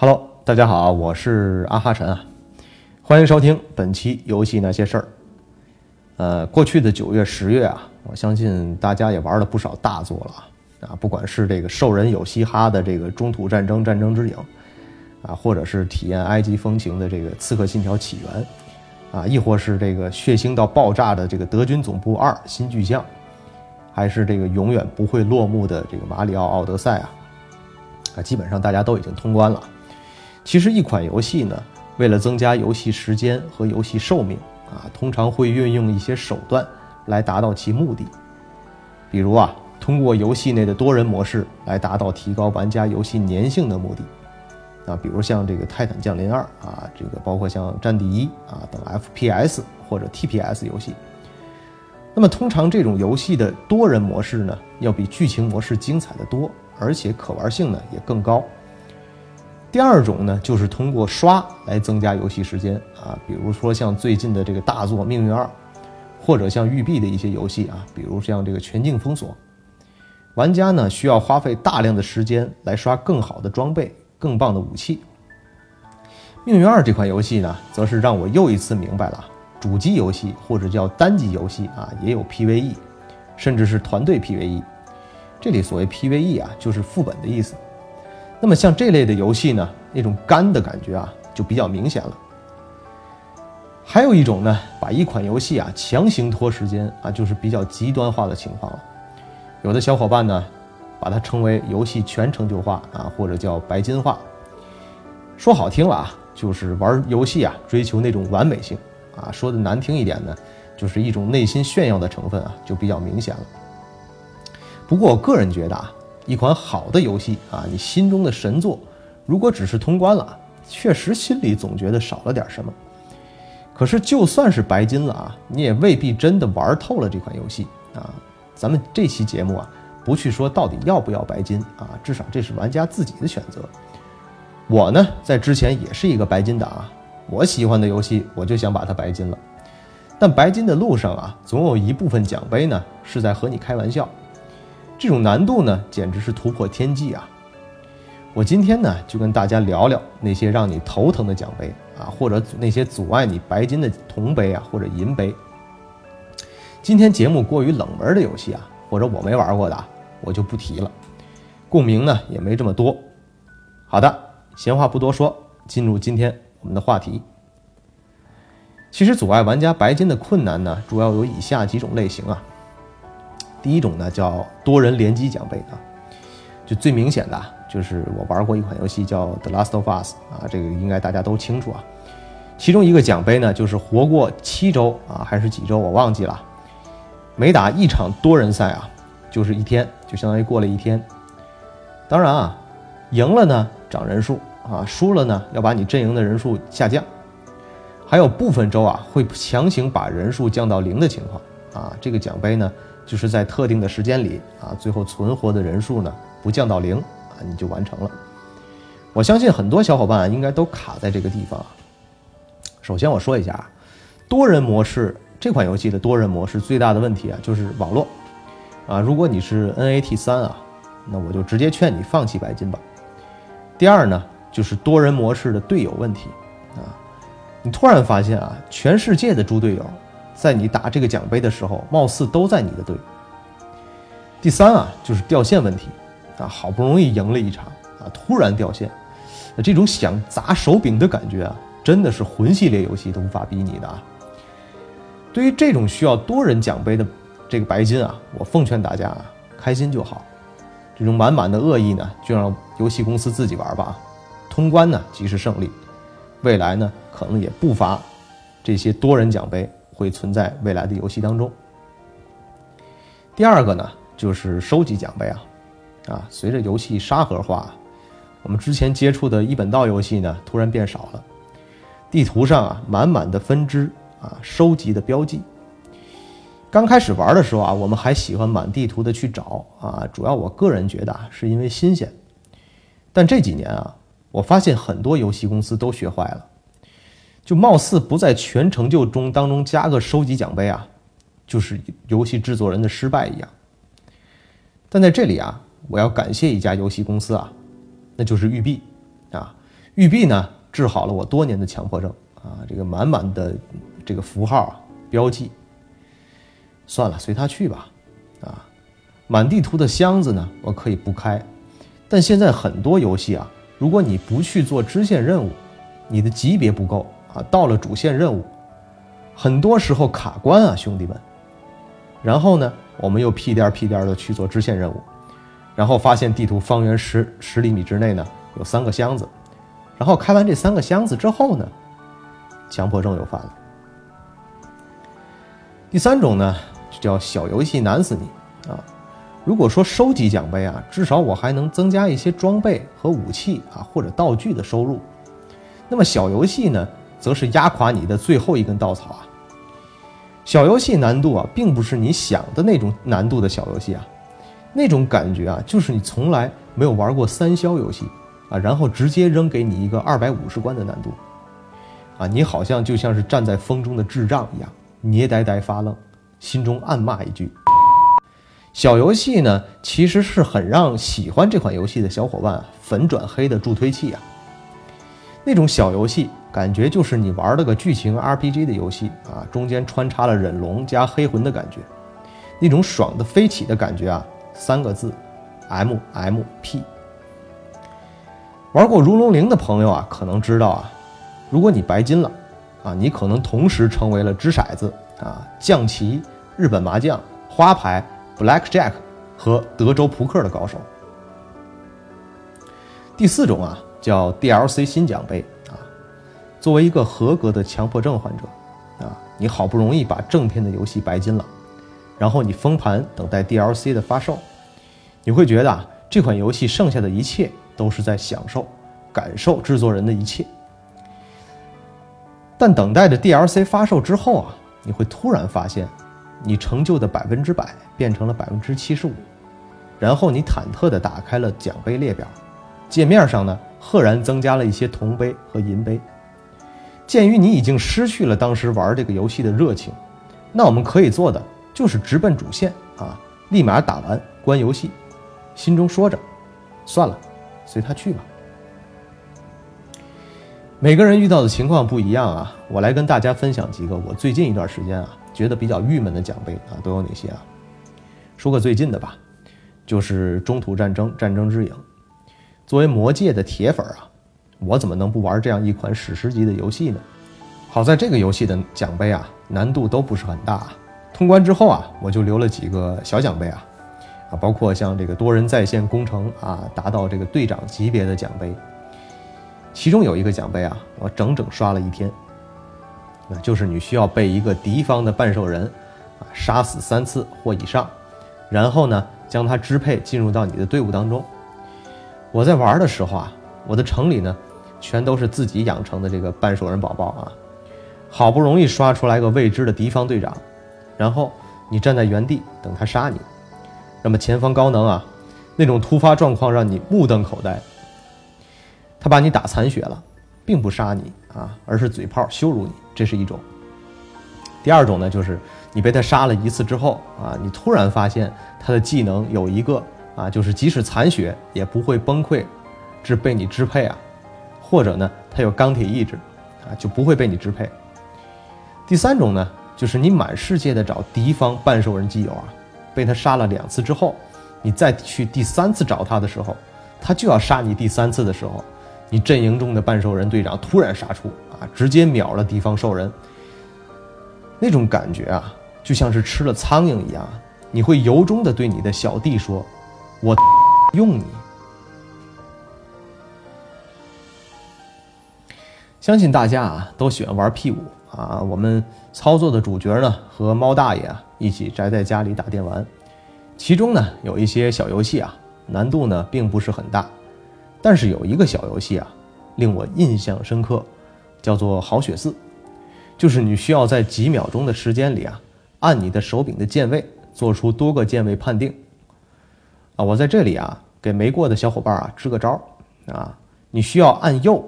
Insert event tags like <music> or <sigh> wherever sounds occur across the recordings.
Hello，大家好，我是阿哈晨啊，欢迎收听本期游戏那些事儿。呃，过去的九月、十月啊，我相信大家也玩了不少大作了啊，不管是这个兽人有嘻哈的这个中土战争战争之影啊，或者是体验埃及风情的这个刺客信条起源啊，亦或是这个血腥到爆炸的这个德军总部二新巨像，还是这个永远不会落幕的这个马里奥奥德赛啊，啊，基本上大家都已经通关了。其实一款游戏呢，为了增加游戏时间和游戏寿命啊，通常会运用一些手段来达到其目的。比如啊，通过游戏内的多人模式来达到提高玩家游戏粘性的目的。啊，比如像这个《泰坦降临二》啊，这个包括像《战地一》啊等 FPS 或者 TPS 游戏。那么通常这种游戏的多人模式呢，要比剧情模式精彩的多，而且可玩性呢也更高。第二种呢，就是通过刷来增加游戏时间啊，比如说像最近的这个大作《命运二》，或者像育碧的一些游戏啊，比如像这个《全境封锁》，玩家呢需要花费大量的时间来刷更好的装备、更棒的武器。《命运二》这款游戏呢，则是让我又一次明白了，主机游戏或者叫单机游戏啊，也有 PVE，甚至是团队 PVE。这里所谓 PVE 啊，就是副本的意思。那么像这类的游戏呢，那种干的感觉啊，就比较明显了。还有一种呢，把一款游戏啊强行拖时间啊，就是比较极端化的情况了。有的小伙伴呢，把它称为游戏全成就化啊，或者叫白金化。说好听了啊，就是玩游戏啊，追求那种完美性啊；说的难听一点呢，就是一种内心炫耀的成分啊，就比较明显了。不过我个人觉得啊。一款好的游戏啊，你心中的神作，如果只是通关了，确实心里总觉得少了点什么。可是就算是白金了啊，你也未必真的玩透了这款游戏啊。咱们这期节目啊，不去说到底要不要白金啊，至少这是玩家自己的选择。我呢，在之前也是一个白金党啊，我喜欢的游戏我就想把它白金了。但白金的路上啊，总有一部分奖杯呢是在和你开玩笑。这种难度呢，简直是突破天际啊！我今天呢，就跟大家聊聊那些让你头疼的奖杯啊，或者那些阻碍你白金的铜杯啊，或者银杯。今天节目过于冷门的游戏啊，或者我没玩过的，我就不提了，共鸣呢也没这么多。好的，闲话不多说，进入今天我们的话题。其实阻碍玩家白金的困难呢，主要有以下几种类型啊。第一种呢叫多人联机奖杯啊，就最明显的就是我玩过一款游戏叫《The Last of Us》啊，这个应该大家都清楚啊。其中一个奖杯呢就是活过七周啊，还是几周我忘记了。每打一场多人赛啊，就是一天，就相当于过了一天。当然啊，赢了呢涨人数啊，输了呢要把你阵营的人数下降。还有部分周啊会强行把人数降到零的情况啊，这个奖杯呢。就是在特定的时间里啊，最后存活的人数呢不降到零啊，你就完成了。我相信很多小伙伴应该都卡在这个地方。首先我说一下啊，多人模式这款游戏的多人模式最大的问题啊就是网络啊。如果你是 NAT 三啊，那我就直接劝你放弃白金吧。第二呢，就是多人模式的队友问题啊，你突然发现啊，全世界的猪队友。在你打这个奖杯的时候，貌似都在你的队。第三啊，就是掉线问题，啊，好不容易赢了一场啊，突然掉线，那这种想砸手柄的感觉啊，真的是魂系列游戏都无法比拟的啊。对于这种需要多人奖杯的这个白金啊，我奉劝大家啊，开心就好，这种满满的恶意呢，就让游戏公司自己玩吧。通关呢即是胜利，未来呢可能也不乏这些多人奖杯。会存在未来的游戏当中。第二个呢，就是收集奖杯啊，啊，随着游戏沙盒化，我们之前接触的一本道游戏呢，突然变少了。地图上啊，满满的分支啊，收集的标记。刚开始玩的时候啊，我们还喜欢满地图的去找啊，主要我个人觉得啊，是因为新鲜。但这几年啊，我发现很多游戏公司都学坏了。就貌似不在全成就中当中加个收集奖杯啊，就是游戏制作人的失败一样。但在这里啊，我要感谢一家游戏公司啊，那就是育碧啊。育碧呢治好了我多年的强迫症啊，这个满满的这个符号啊标记。算了，随他去吧，啊，满地图的箱子呢我可以不开，但现在很多游戏啊，如果你不去做支线任务，你的级别不够啊，到了主线任务，很多时候卡关啊，兄弟们。然后呢，我们又屁颠屁颠的去做支线任务，然后发现地图方圆十十厘米之内呢有三个箱子，然后开完这三个箱子之后呢，强迫症又犯了。第三种呢，就叫小游戏难死你啊！如果说收集奖杯啊，至少我还能增加一些装备和武器啊或者道具的收入，那么小游戏呢，则是压垮你的最后一根稻草啊！小游戏难度啊，并不是你想的那种难度的小游戏啊，那种感觉啊，就是你从来没有玩过三消游戏啊，然后直接扔给你一个二百五十关的难度，啊，你好像就像是站在风中的智障一样，捏呆呆发愣，心中暗骂一句：小游戏呢，其实是很让喜欢这款游戏的小伙伴粉转黑的助推器啊，那种小游戏。感觉就是你玩了个剧情 RPG 的游戏啊，中间穿插了忍龙加黑魂的感觉，那种爽的飞起的感觉啊，三个字，MMP。玩过如龙零的朋友啊，可能知道啊，如果你白金了，啊，你可能同时成为了掷骰子啊、象棋、日本麻将、花牌、Blackjack 和德州扑克的高手。第四种啊，叫 DLC 新奖杯。作为一个合格的强迫症患者，啊，你好不容易把正片的游戏白金了，然后你封盘等待 DLC 的发售，你会觉得啊，这款游戏剩下的一切都是在享受、感受制作人的一切。但等待着 DLC 发售之后啊，你会突然发现，你成就的百分之百变成了百分之七十五，然后你忐忑地打开了奖杯列表，界面上呢，赫然增加了一些铜杯和银杯。鉴于你已经失去了当时玩这个游戏的热情，那我们可以做的就是直奔主线啊，立马打完关游戏。心中说着，算了，随他去吧。每个人遇到的情况不一样啊，我来跟大家分享几个我最近一段时间啊觉得比较郁闷的奖杯啊都有哪些啊？说个最近的吧，就是《中土战争：战争之影》。作为魔界的铁粉啊。我怎么能不玩这样一款史诗级的游戏呢？好在这个游戏的奖杯啊，难度都不是很大。通关之后啊，我就留了几个小奖杯啊，啊，包括像这个多人在线攻城啊，达到这个队长级别的奖杯。其中有一个奖杯啊，我整整刷了一天，那就是你需要被一个敌方的半兽人啊杀死三次或以上，然后呢将他支配进入到你的队伍当中。我在玩的时候啊，我的城里呢。全都是自己养成的这个半兽人宝宝啊！好不容易刷出来个未知的敌方队长，然后你站在原地等他杀你，那么前方高能啊，那种突发状况让你目瞪口呆。他把你打残血了，并不杀你啊，而是嘴炮羞辱你，这是一种。第二种呢，就是你被他杀了一次之后啊，你突然发现他的技能有一个啊，就是即使残血也不会崩溃，至被你支配啊。或者呢，他有钢铁意志，啊，就不会被你支配。第三种呢，就是你满世界的找敌方半兽人基友啊，被他杀了两次之后，你再去第三次找他的时候，他就要杀你第三次的时候，你阵营中的半兽人队长突然杀出啊，直接秒了敌方兽人。那种感觉啊，就像是吃了苍蝇一样，你会由衷的对你的小弟说：“我 <laughs> 用你。”相信大家啊都喜欢玩 P 五啊，我们操作的主角呢和猫大爷啊一起宅在家里打电玩，其中呢有一些小游戏啊难度呢并不是很大，但是有一个小游戏啊令我印象深刻，叫做好血四，就是你需要在几秒钟的时间里啊按你的手柄的键位做出多个键位判定啊，我在这里啊给没过的小伙伴啊支个招啊，你需要按右。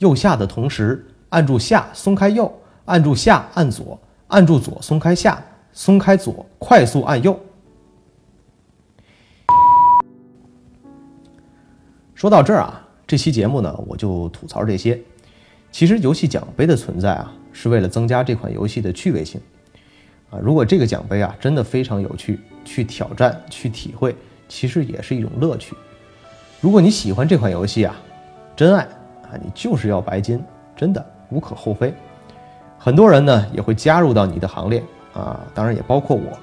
右下的同时，按住下，松开右；按住下，按左；按住左，松开下，松开左，快速按右。说到这儿啊，这期节目呢，我就吐槽这些。其实游戏奖杯的存在啊，是为了增加这款游戏的趣味性啊。如果这个奖杯啊真的非常有趣，去挑战、去体会，其实也是一种乐趣。如果你喜欢这款游戏啊，真爱，啊你就是要白金，真的无可厚非。很多人呢也会加入到你的行列啊，当然也包括我。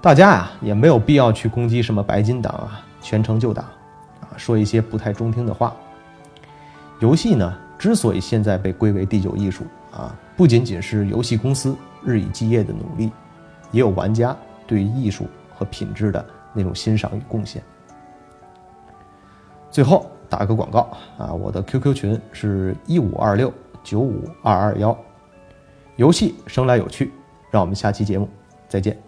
大家呀也没有必要去攻击什么白金党啊、全成就打啊，说一些不太中听的话。游戏呢？之所以现在被归为第九艺术啊，不仅仅是游戏公司日以继夜的努力，也有玩家对于艺术和品质的那种欣赏与贡献。最后打个广告啊，我的 QQ 群是一五二六九五二二幺，游戏生来有趣，让我们下期节目再见。